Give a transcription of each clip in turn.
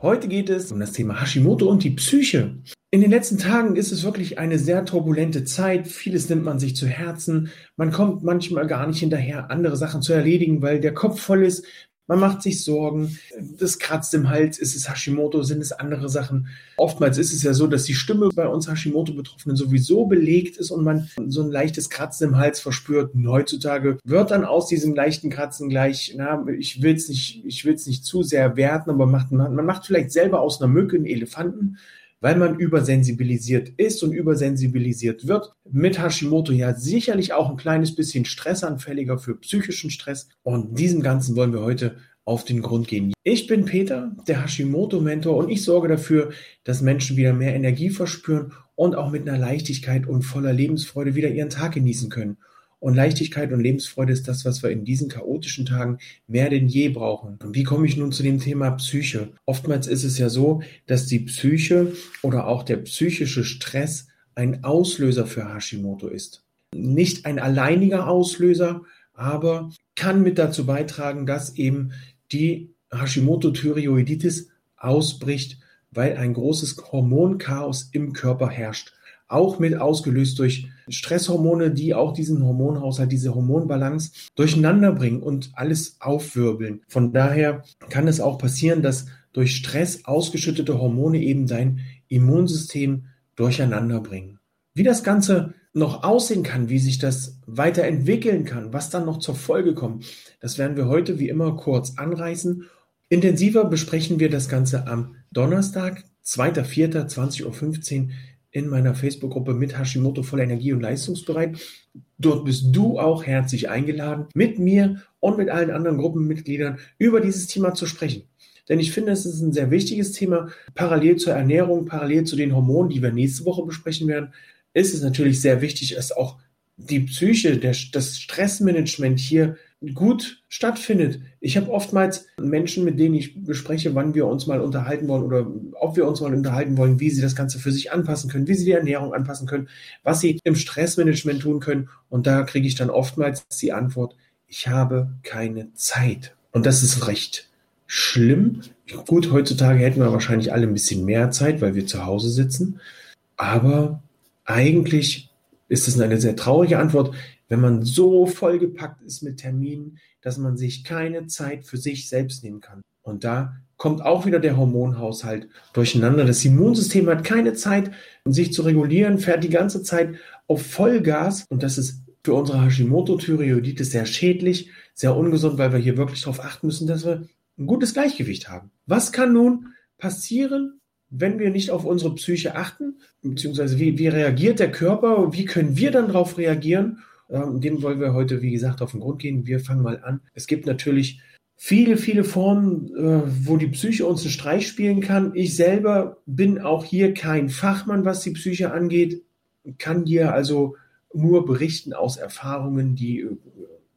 Heute geht es um das Thema Hashimoto und die Psyche. In den letzten Tagen ist es wirklich eine sehr turbulente Zeit. Vieles nimmt man sich zu Herzen. Man kommt manchmal gar nicht hinterher, andere Sachen zu erledigen, weil der Kopf voll ist. Man macht sich Sorgen, das kratzt im Hals, ist es Hashimoto, sind es andere Sachen. Oftmals ist es ja so, dass die Stimme bei uns Hashimoto-Betroffenen sowieso belegt ist und man so ein leichtes Kratzen im Hals verspürt. Und heutzutage wird dann aus diesem leichten Kratzen gleich, na, ich will es nicht, ich will nicht zu sehr werten, aber macht, man macht vielleicht selber aus einer Mücke einen Elefanten weil man übersensibilisiert ist und übersensibilisiert wird. Mit Hashimoto ja sicherlich auch ein kleines bisschen stressanfälliger für psychischen Stress. Und diesem Ganzen wollen wir heute auf den Grund gehen. Ich bin Peter, der Hashimoto-Mentor, und ich sorge dafür, dass Menschen wieder mehr Energie verspüren und auch mit einer Leichtigkeit und voller Lebensfreude wieder ihren Tag genießen können. Und Leichtigkeit und Lebensfreude ist das, was wir in diesen chaotischen Tagen mehr denn je brauchen. Und wie komme ich nun zu dem Thema Psyche? Oftmals ist es ja so, dass die Psyche oder auch der psychische Stress ein Auslöser für Hashimoto ist. Nicht ein alleiniger Auslöser, aber kann mit dazu beitragen, dass eben die Hashimoto-Thyreoiditis ausbricht, weil ein großes Hormonchaos im Körper herrscht auch mit ausgelöst durch Stresshormone, die auch diesen Hormonhaushalt, diese Hormonbalance durcheinander bringen und alles aufwirbeln. Von daher kann es auch passieren, dass durch Stress ausgeschüttete Hormone eben dein Immunsystem durcheinander bringen. Wie das Ganze noch aussehen kann, wie sich das weiterentwickeln kann, was dann noch zur Folge kommt, das werden wir heute wie immer kurz anreißen. Intensiver besprechen wir das Ganze am Donnerstag, 2.4.20.15 Uhr in meiner Facebook-Gruppe mit Hashimoto voller Energie und leistungsbereit. Dort bist du auch herzlich eingeladen, mit mir und mit allen anderen Gruppenmitgliedern über dieses Thema zu sprechen. Denn ich finde, es ist ein sehr wichtiges Thema. Parallel zur Ernährung, parallel zu den Hormonen, die wir nächste Woche besprechen werden, ist es natürlich sehr wichtig, dass auch die Psyche, der, das Stressmanagement hier gut stattfindet. Ich habe oftmals Menschen, mit denen ich bespreche, wann wir uns mal unterhalten wollen oder ob wir uns mal unterhalten wollen, wie sie das Ganze für sich anpassen können, wie sie die Ernährung anpassen können, was sie im Stressmanagement tun können. Und da kriege ich dann oftmals die Antwort, ich habe keine Zeit. Und das ist recht schlimm. Gut, heutzutage hätten wir wahrscheinlich alle ein bisschen mehr Zeit, weil wir zu Hause sitzen. Aber eigentlich ist es eine sehr traurige Antwort wenn man so vollgepackt ist mit Terminen, dass man sich keine Zeit für sich selbst nehmen kann. Und da kommt auch wieder der Hormonhaushalt durcheinander. Das Immunsystem hat keine Zeit, sich zu regulieren, fährt die ganze Zeit auf Vollgas. Und das ist für unsere Hashimoto-Thyreoiditis sehr schädlich, sehr ungesund, weil wir hier wirklich darauf achten müssen, dass wir ein gutes Gleichgewicht haben. Was kann nun passieren, wenn wir nicht auf unsere Psyche achten? Beziehungsweise wie, wie reagiert der Körper? Wie können wir dann darauf reagieren? Ähm, dem wollen wir heute, wie gesagt, auf den Grund gehen. Wir fangen mal an. Es gibt natürlich viele, viele Formen, äh, wo die Psyche uns einen Streich spielen kann. Ich selber bin auch hier kein Fachmann, was die Psyche angeht, kann dir also nur berichten aus Erfahrungen, die äh,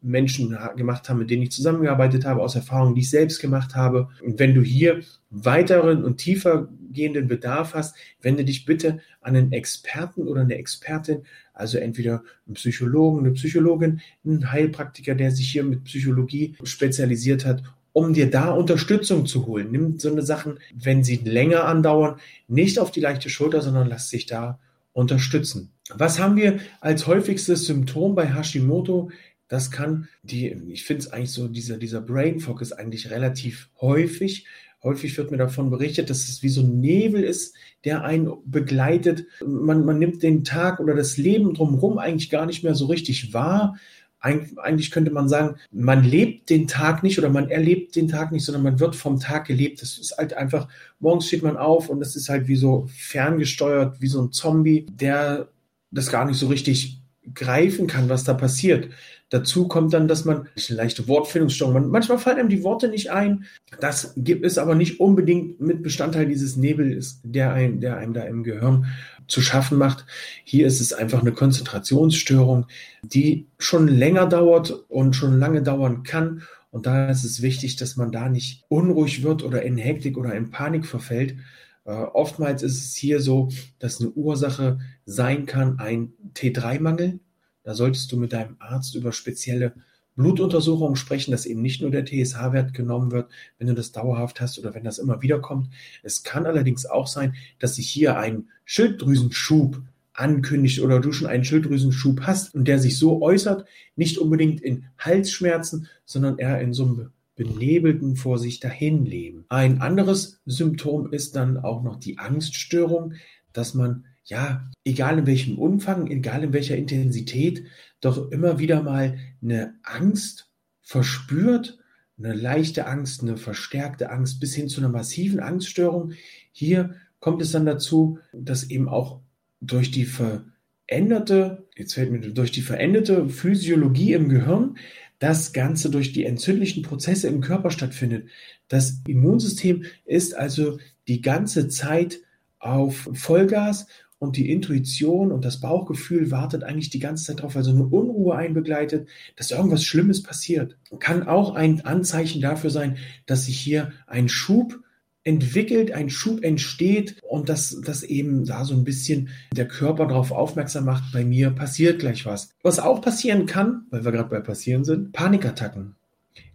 Menschen gemacht haben, mit denen ich zusammengearbeitet habe, aus Erfahrungen, die ich selbst gemacht habe. Und wenn du hier weiteren und tiefer gehenden Bedarf hast, wende dich bitte an einen Experten oder eine Expertin, also entweder einen Psychologen, eine Psychologin, einen Heilpraktiker, der sich hier mit Psychologie spezialisiert hat, um dir da Unterstützung zu holen. Nimm so eine Sachen, wenn sie länger andauern, nicht auf die leichte Schulter, sondern lass dich da unterstützen. Was haben wir als häufigstes Symptom bei Hashimoto? Das kann die, ich finde es eigentlich so, dieser, dieser Brain Fog ist eigentlich relativ häufig. Häufig wird mir davon berichtet, dass es wie so ein Nebel ist, der einen begleitet. Man, man nimmt den Tag oder das Leben drumherum eigentlich gar nicht mehr so richtig wahr. Eig eigentlich könnte man sagen, man lebt den Tag nicht oder man erlebt den Tag nicht, sondern man wird vom Tag gelebt. Das ist halt einfach, morgens steht man auf und es ist halt wie so ferngesteuert, wie so ein Zombie, der das gar nicht so richtig greifen kann, was da passiert. Dazu kommt dann, dass man eine leichte Wortfindungsstörung, manchmal fallen einem die Worte nicht ein. Das gibt es aber nicht unbedingt mit Bestandteil dieses Nebels, der einem, der einem da im Gehirn zu schaffen macht. Hier ist es einfach eine Konzentrationsstörung, die schon länger dauert und schon lange dauern kann. Und da ist es wichtig, dass man da nicht unruhig wird oder in Hektik oder in Panik verfällt. Äh, oftmals ist es hier so, dass eine Ursache sein kann ein T3-Mangel. Da solltest du mit deinem Arzt über spezielle Blutuntersuchungen sprechen, dass eben nicht nur der TSH-Wert genommen wird, wenn du das dauerhaft hast oder wenn das immer wieder kommt. Es kann allerdings auch sein, dass sich hier ein Schilddrüsenschub ankündigt oder du schon einen Schilddrüsenschub hast und der sich so äußert, nicht unbedingt in Halsschmerzen, sondern eher in so einem benebelten vor sich dahin leben. Ein anderes Symptom ist dann auch noch die Angststörung, dass man ja, egal in welchem Umfang, egal in welcher Intensität, doch immer wieder mal eine Angst verspürt, eine leichte Angst, eine verstärkte Angst bis hin zu einer massiven Angststörung. Hier kommt es dann dazu, dass eben auch durch die veränderte, jetzt fällt mir durch die veränderte Physiologie im Gehirn das Ganze durch die entzündlichen Prozesse im Körper stattfindet. Das Immunsystem ist also die ganze Zeit auf Vollgas und die Intuition und das Bauchgefühl wartet eigentlich die ganze Zeit darauf, also eine Unruhe einbegleitet, dass irgendwas Schlimmes passiert. Kann auch ein Anzeichen dafür sein, dass sich hier ein Schub entwickelt, ein Schub entsteht und dass, dass eben da so ein bisschen der Körper darauf aufmerksam macht, bei mir passiert gleich was. Was auch passieren kann, weil wir gerade bei passieren sind, Panikattacken.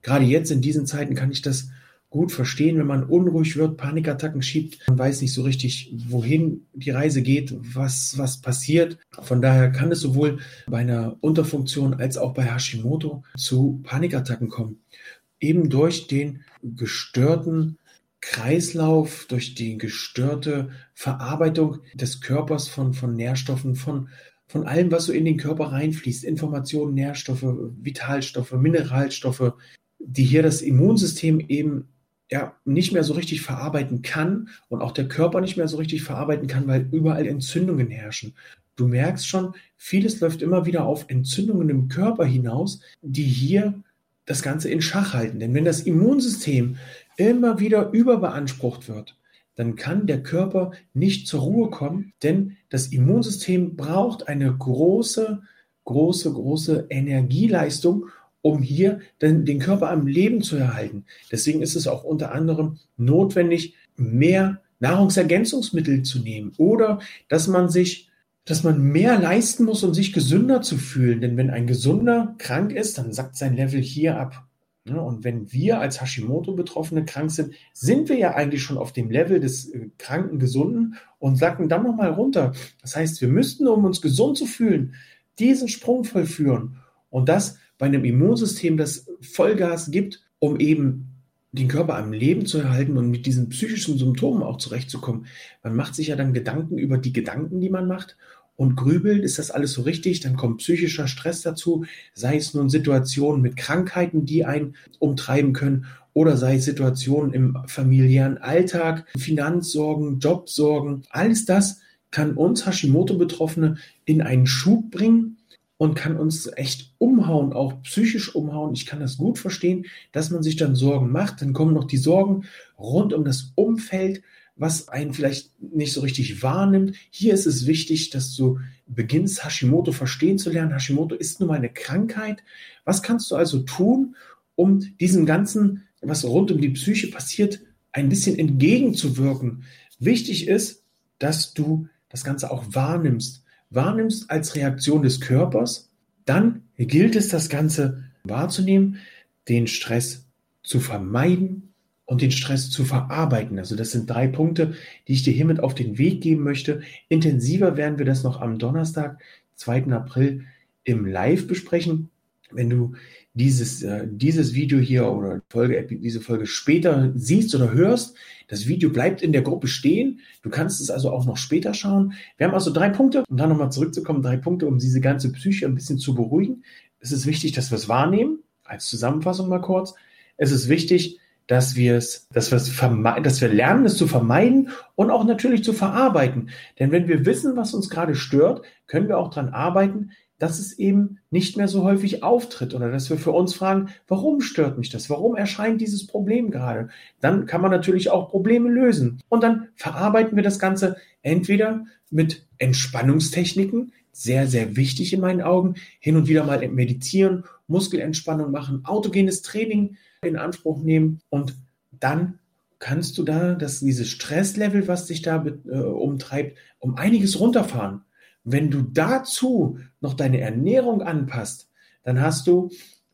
Gerade jetzt in diesen Zeiten kann ich das gut verstehen, wenn man unruhig wird, Panikattacken schiebt, man weiß nicht so richtig, wohin die Reise geht, was, was passiert. Von daher kann es sowohl bei einer Unterfunktion als auch bei Hashimoto zu Panikattacken kommen. Eben durch den gestörten Kreislauf, durch die gestörte Verarbeitung des Körpers von, von Nährstoffen, von, von allem, was so in den Körper reinfließt. Informationen, Nährstoffe, Vitalstoffe, Mineralstoffe, die hier das Immunsystem eben ja nicht mehr so richtig verarbeiten kann und auch der Körper nicht mehr so richtig verarbeiten kann, weil überall Entzündungen herrschen. Du merkst schon, vieles läuft immer wieder auf Entzündungen im Körper hinaus, die hier das Ganze in Schach halten. Denn wenn das Immunsystem immer wieder überbeansprucht wird, dann kann der Körper nicht zur Ruhe kommen, denn das Immunsystem braucht eine große, große, große Energieleistung, um hier den, den Körper am Leben zu erhalten. Deswegen ist es auch unter anderem notwendig, mehr Nahrungsergänzungsmittel zu nehmen oder dass man sich dass man mehr leisten muss, um sich gesünder zu fühlen. Denn wenn ein Gesunder krank ist, dann sackt sein Level hier ab. Und wenn wir als Hashimoto-Betroffene krank sind, sind wir ja eigentlich schon auf dem Level des äh, kranken Gesunden und sacken dann nochmal runter. Das heißt, wir müssten, um uns gesund zu fühlen, diesen Sprung vollführen. Und das bei einem Immunsystem, das Vollgas gibt, um eben den Körper am Leben zu erhalten und mit diesen psychischen Symptomen auch zurechtzukommen. Man macht sich ja dann Gedanken über die Gedanken, die man macht und grübelt, ist das alles so richtig? Dann kommt psychischer Stress dazu, sei es nun Situationen mit Krankheiten, die einen umtreiben können, oder sei es Situationen im familiären Alltag, Finanzsorgen, Jobsorgen. Alles das kann uns Hashimoto-Betroffene in einen Schub bringen und kann uns echt umhauen, auch psychisch umhauen. Ich kann das gut verstehen, dass man sich dann Sorgen macht. Dann kommen noch die Sorgen rund um das Umfeld, was einen vielleicht nicht so richtig wahrnimmt. Hier ist es wichtig, dass du beginnst, Hashimoto verstehen zu lernen. Hashimoto ist nun mal eine Krankheit. Was kannst du also tun, um diesem Ganzen, was rund um die Psyche passiert, ein bisschen entgegenzuwirken? Wichtig ist, dass du das Ganze auch wahrnimmst wahrnimmst als Reaktion des Körpers, dann gilt es, das Ganze wahrzunehmen, den Stress zu vermeiden und den Stress zu verarbeiten. Also das sind drei Punkte, die ich dir hiermit auf den Weg geben möchte. Intensiver werden wir das noch am Donnerstag, 2. April im Live besprechen. Wenn du dieses, äh, dieses Video hier oder Folge, diese Folge später siehst oder hörst, das Video bleibt in der Gruppe stehen. Du kannst es also auch noch später schauen. Wir haben also drei Punkte, um da nochmal zurückzukommen, drei Punkte, um diese ganze Psyche ein bisschen zu beruhigen. Es ist wichtig, dass wir es wahrnehmen. Als Zusammenfassung mal kurz. Es ist wichtig, dass wir es, dass wir es vermeiden, dass wir lernen, es zu vermeiden und auch natürlich zu verarbeiten. Denn wenn wir wissen, was uns gerade stört, können wir auch daran arbeiten, dass es eben nicht mehr so häufig auftritt oder dass wir für uns fragen, warum stört mich das? Warum erscheint dieses Problem gerade? Dann kann man natürlich auch Probleme lösen. Und dann verarbeiten wir das Ganze entweder mit Entspannungstechniken, sehr, sehr wichtig in meinen Augen, hin und wieder mal meditieren, Muskelentspannung machen, autogenes Training in Anspruch nehmen und dann kannst du da das, dieses Stresslevel, was dich da äh, umtreibt, um einiges runterfahren. Wenn du dazu noch deine Ernährung anpasst, dann hast du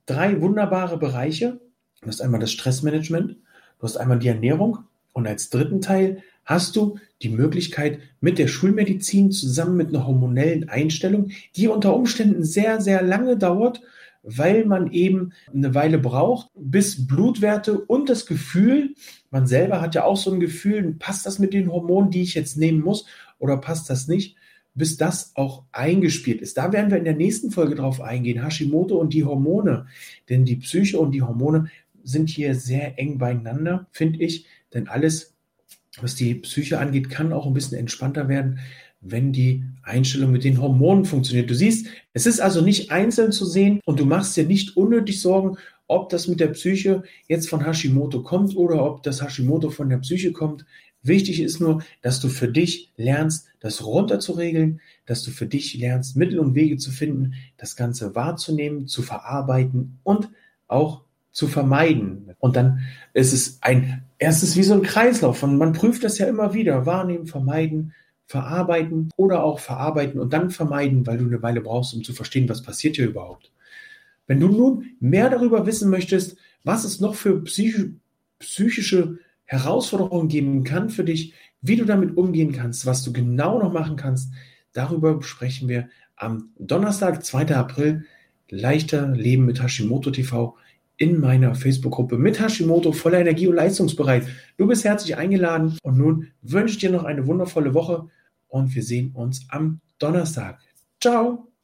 drei wunderbare Bereiche. Du hast einmal das Stressmanagement, du hast einmal die Ernährung und als dritten Teil hast du die Möglichkeit mit der Schulmedizin zusammen mit einer hormonellen Einstellung, die unter Umständen sehr, sehr lange dauert, weil man eben eine Weile braucht, bis Blutwerte und das Gefühl, man selber hat ja auch so ein Gefühl, passt das mit den Hormonen, die ich jetzt nehmen muss oder passt das nicht? Bis das auch eingespielt ist. Da werden wir in der nächsten Folge drauf eingehen, Hashimoto und die Hormone. Denn die Psyche und die Hormone sind hier sehr eng beieinander, finde ich. Denn alles, was die Psyche angeht, kann auch ein bisschen entspannter werden, wenn die Einstellung mit den Hormonen funktioniert. Du siehst, es ist also nicht einzeln zu sehen und du machst dir nicht unnötig Sorgen, ob das mit der Psyche jetzt von Hashimoto kommt oder ob das Hashimoto von der Psyche kommt. Wichtig ist nur, dass du für dich lernst, das runterzuregeln, dass du für dich lernst, Mittel und Wege zu finden, das Ganze wahrzunehmen, zu verarbeiten und auch zu vermeiden. Und dann ist es ein, erstes wie so ein Kreislauf und man prüft das ja immer wieder. Wahrnehmen, vermeiden, verarbeiten oder auch verarbeiten und dann vermeiden, weil du eine Weile brauchst, um zu verstehen, was passiert hier überhaupt. Wenn du nun mehr darüber wissen möchtest, was es noch für psychische Herausforderungen geben kann für dich, wie du damit umgehen kannst, was du genau noch machen kannst. Darüber sprechen wir am Donnerstag, 2. April, leichter Leben mit Hashimoto TV in meiner Facebook-Gruppe mit Hashimoto voller Energie und leistungsbereit. Du bist herzlich eingeladen und nun wünsche ich dir noch eine wundervolle Woche und wir sehen uns am Donnerstag. Ciao!